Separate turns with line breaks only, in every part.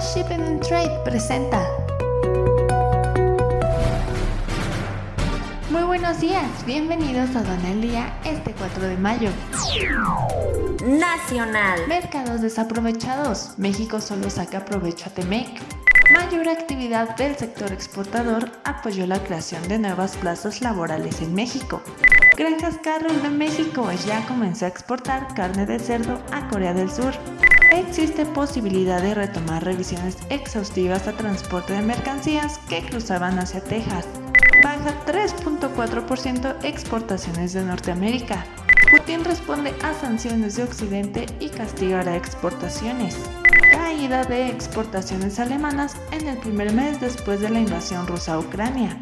Shipping and Trade presenta. Muy buenos días, bienvenidos a Don El Día este 4 de mayo.
Nacional.
Mercados desaprovechados. México solo saca provecho a Temec. Mayor actividad del sector exportador apoyó la creación de nuevas plazas laborales en México. Granjas Carroll de México ya comenzó a exportar carne de cerdo a Corea del Sur. Existe posibilidad de retomar revisiones exhaustivas a transporte de mercancías que cruzaban hacia Texas. Baja 3.4% exportaciones de Norteamérica. Putin responde a sanciones de Occidente y castigará exportaciones. Caída de exportaciones alemanas en el primer mes después de la invasión rusa a Ucrania.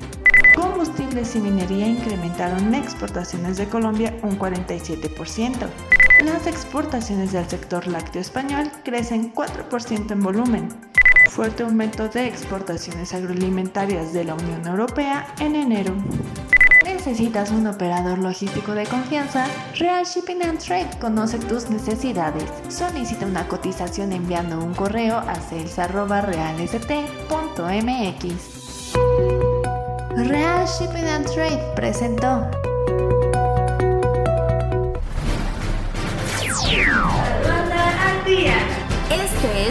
Combustibles y minería incrementaron exportaciones de Colombia un 47%. Las exportaciones del sector lácteo español crecen 4% en volumen. Fuerte aumento de exportaciones agroalimentarias de la Unión Europea en enero. ¿Necesitas un operador logístico de confianza? Real Shipping and Trade conoce tus necesidades. Solicita una cotización enviando un correo a sales.realst.mx. Real Shipping and Trade presentó.